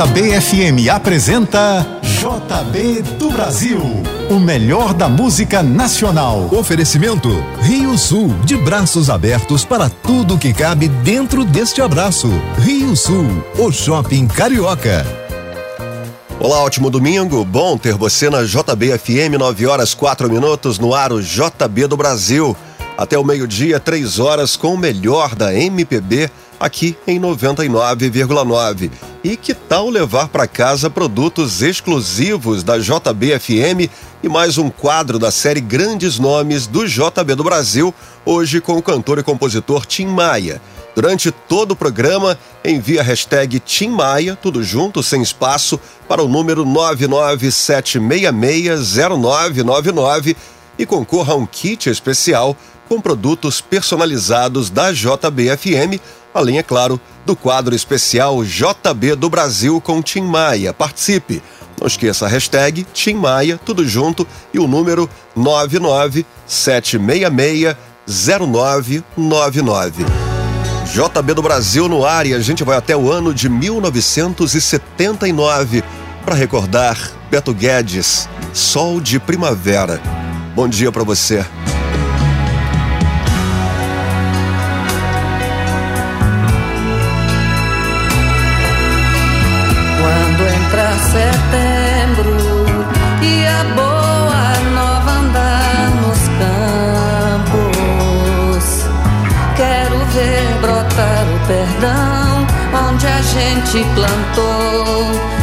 A JBFM apresenta JB do Brasil, o melhor da música nacional. Oferecimento Rio Sul, de braços abertos para tudo que cabe dentro deste abraço. Rio Sul, o shopping carioca. Olá, ótimo domingo. Bom ter você na JBFM, 9 horas 4 minutos, no ar o JB do Brasil. Até o meio-dia, 3 horas, com o melhor da MPB aqui em 99,9. E que tal levar para casa produtos exclusivos da JBFM e mais um quadro da série Grandes Nomes do JB do Brasil, hoje com o cantor e compositor Tim Maia. Durante todo o programa, envie a hashtag Tim Maia, tudo junto, sem espaço, para o número 997660999 e concorra a um kit especial com produtos personalizados da JBFM além, é claro, do quadro especial JB do Brasil com Tim Maia. Participe! Não esqueça a hashtag Tim Maia, tudo junto, e o número 997660999. JB do Brasil no ar e a gente vai até o ano de 1979 para recordar Beto Guedes, Sol de Primavera. Bom dia para você. Gente plantou.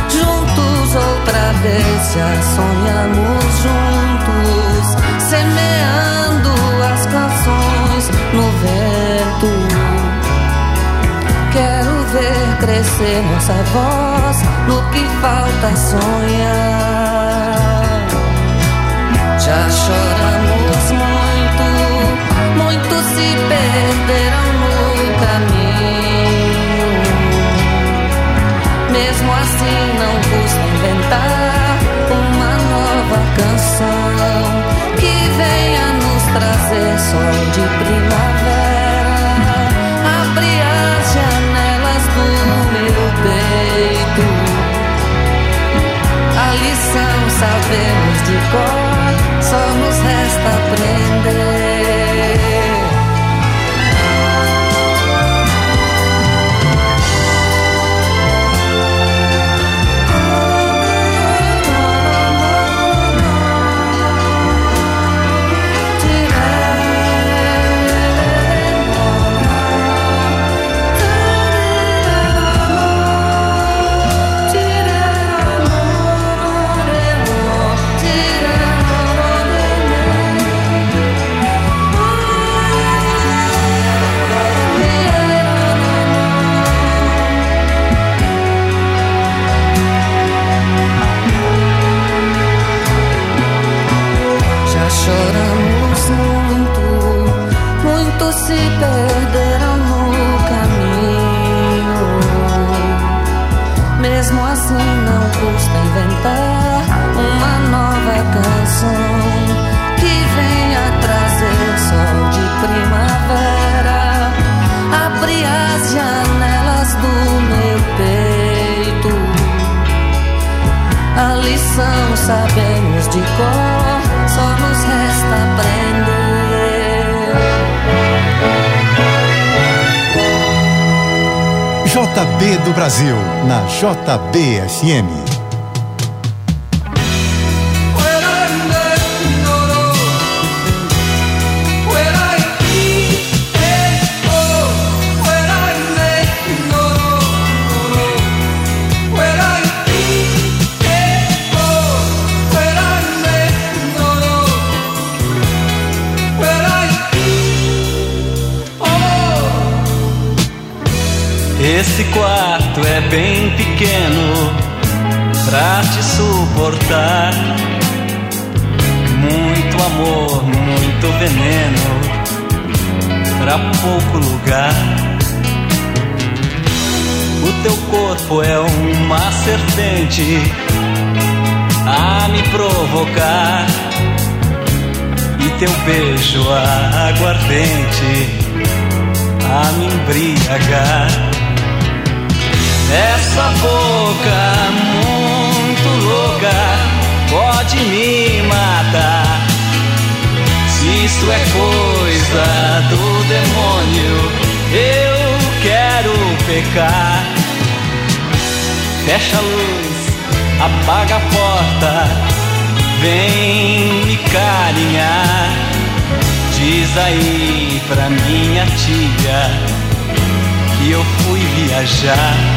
Juntos outra vez já sonhamos juntos, semeando as canções no vento. Quero ver crescer nossa voz no que falta sonhar. Já choramos muito, muitos se perderam Mesmo assim, não custa inventar uma nova canção que venha nos trazer sol de primavera. Abre as janelas do meu peito a lição sabemos de cor, só nos resta aprender. JB do Brasil, na JBFM. Esse quarto é bem pequeno pra te suportar. Muito amor, muito veneno pra pouco lugar. O teu corpo é uma serpente a me provocar. E teu beijo aguardente a me embriagar. Essa boca muito louca pode me matar. Se isso é coisa do demônio, eu quero pecar. Fecha a luz, apaga a porta, vem me carinhar. Diz aí pra minha tia que eu fui viajar.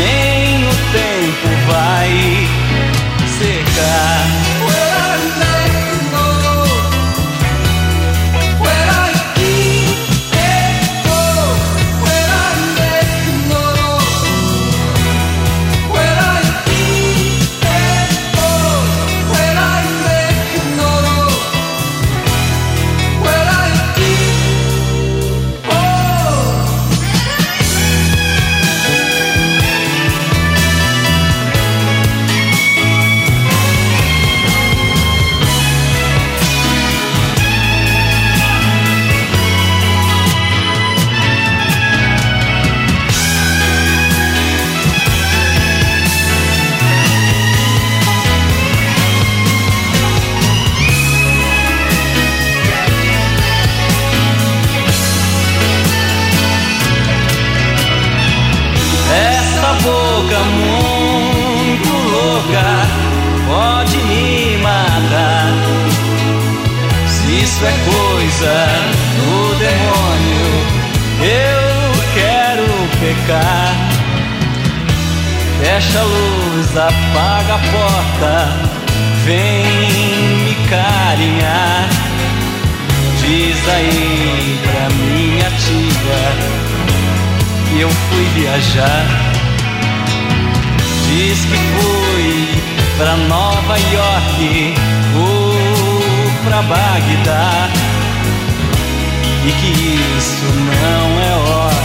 nem o tempo vai secar. Fui pra Nova York ou pra Bagdá. E que isso não é hora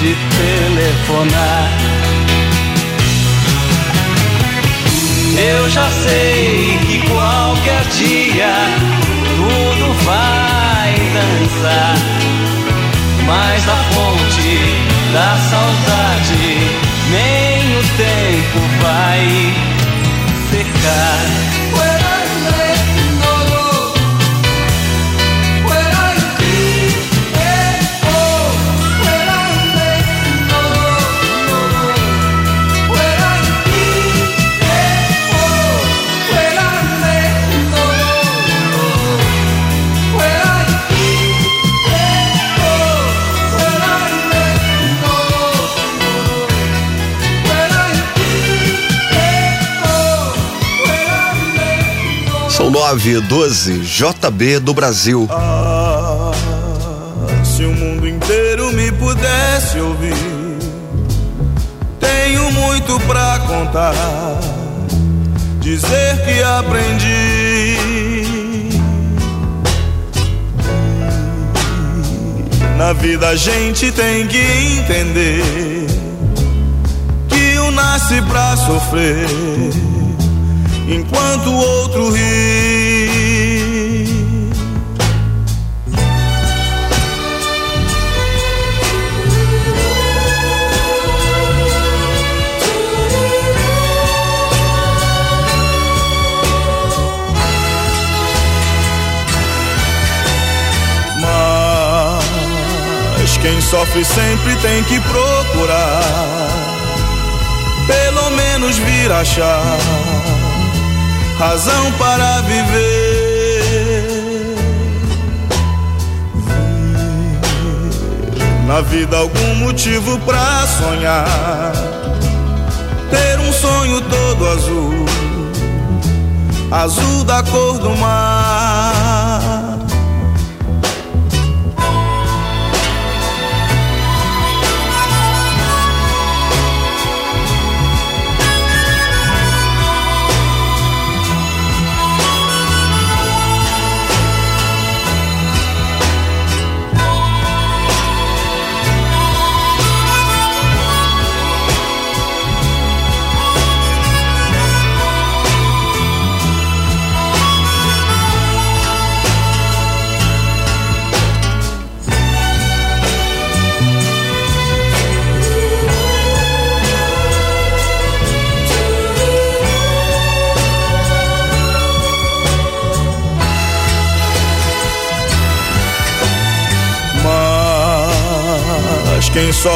de telefonar. Eu já sei que qualquer dia tudo vai dançar, mas a fonte da saudade nem o tempo vai secar. Doze JB do Brasil. Ah, se o mundo inteiro me pudesse ouvir, tenho muito pra contar, dizer que aprendi. Na vida a gente tem que entender que um nasce pra sofrer enquanto o outro ri. Mas quem sofre sempre tem que procurar, pelo menos vir achar razão para viver. Na vida algum motivo para sonhar. Ter um sonho todo azul, azul da cor do mar.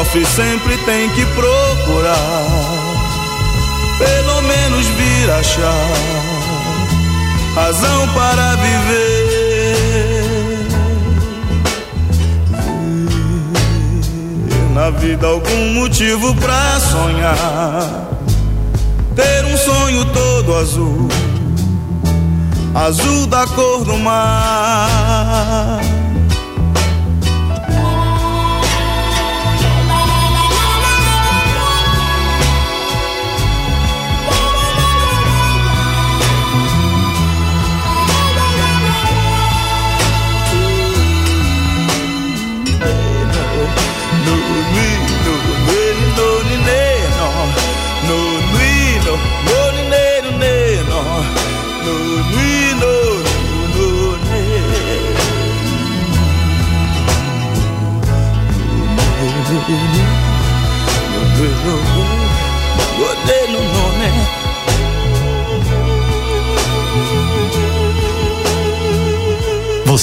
Sofre sempre tem que procurar, pelo menos vir achar razão para viver. Ver na vida algum motivo pra sonhar, ter um sonho todo azul, azul da cor do mar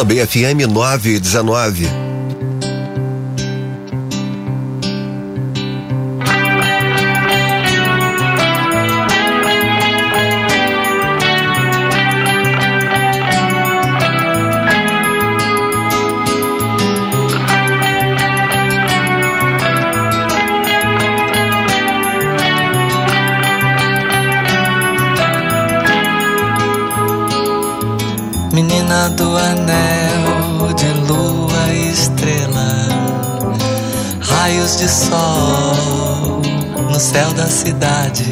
JBFM 919. Céu da cidade,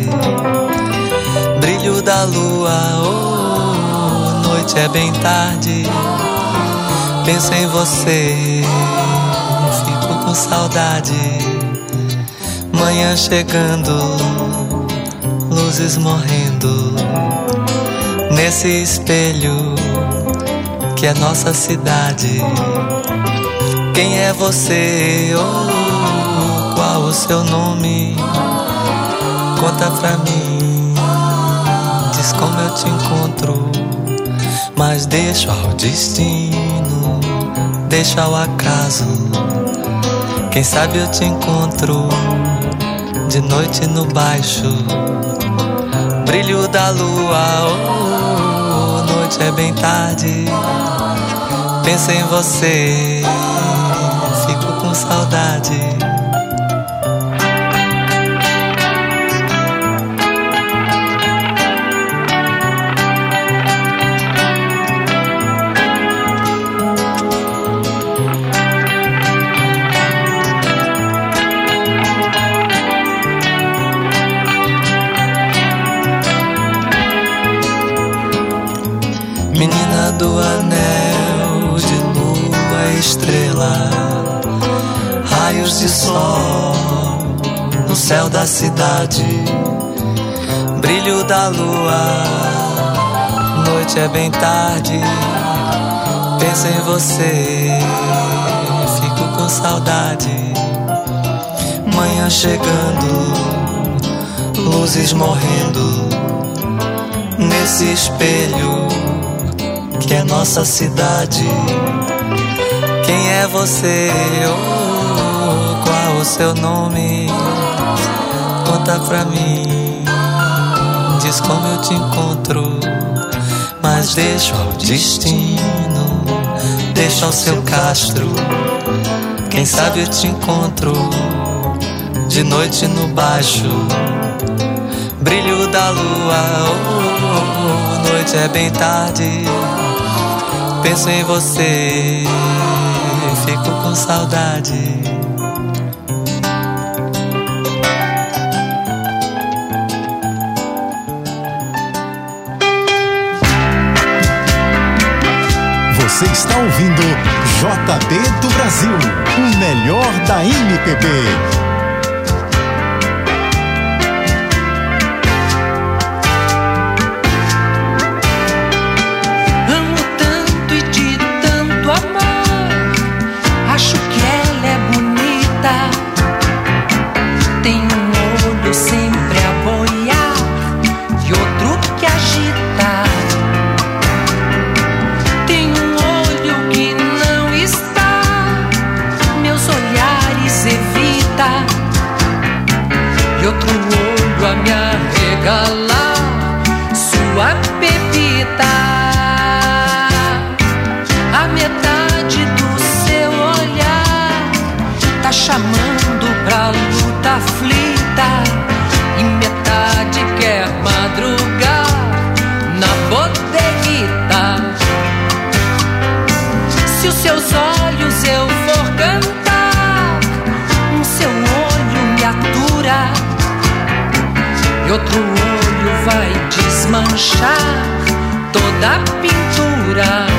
brilho da lua, oh, noite é bem tarde. Penso em você, fico com saudade. Manhã chegando, luzes morrendo nesse espelho que é nossa cidade. Quem é você? Oh, qual o seu nome? Conta pra mim, diz como eu te encontro. Mas deixa ao destino, deixa ao acaso. Quem sabe eu te encontro de noite no baixo. Brilho da lua, oh, noite é bem tarde. Penso em você, fico com saudade. Do anel de lua estrela, raios de sol no céu da cidade, brilho da lua, noite é bem tarde. Penso em você, fico com saudade. Manhã chegando, luzes morrendo nesse espelho que é nossa cidade. Quem é você? Oh, qual o seu nome? Conta pra mim, diz como eu te encontro. Mas deixa ao destino, deixa ao seu castro. Quem sabe eu te encontro de noite no baixo. Brilho da lua, oh, noite é bem tarde. Penso em você, fico com saudade. Você está ouvindo JB do Brasil, o melhor da MPB. E outro olho vai desmanchar toda a pintura.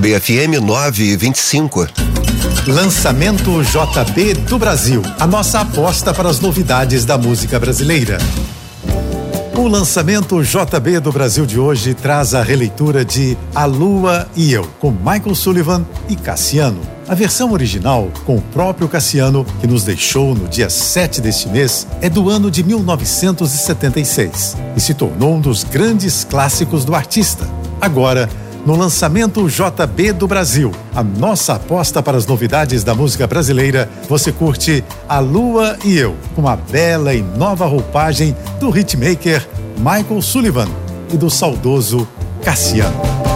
JBFM 925. Lançamento JB do Brasil. A nossa aposta para as novidades da música brasileira. O lançamento JB do Brasil de hoje traz a releitura de A Lua e Eu, com Michael Sullivan e Cassiano. A versão original, com o próprio Cassiano, que nos deixou no dia 7 deste mês, é do ano de 1976 e se tornou um dos grandes clássicos do artista. Agora, no lançamento JB do Brasil. A nossa aposta para as novidades da música brasileira. Você curte A Lua e Eu, com a bela e nova roupagem do hitmaker Michael Sullivan e do saudoso Cassiano.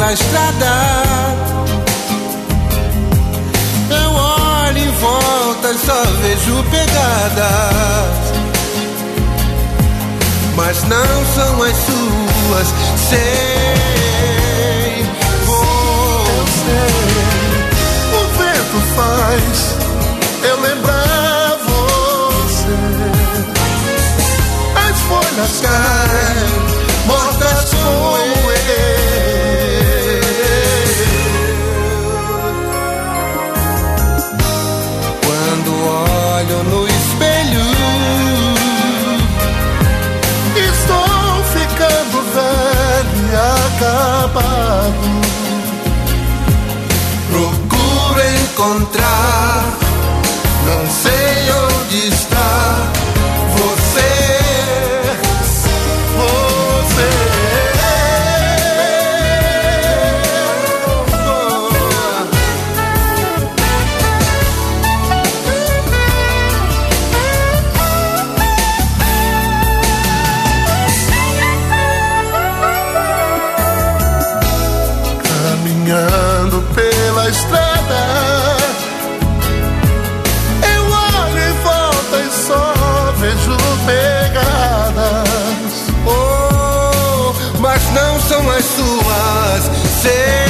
pela estrada. Eu olho em volta e só vejo pegadas. Mas não são as suas, sei. Vou. Sei. O vento faz eu lembrar você. As folhas caem, mortas como você.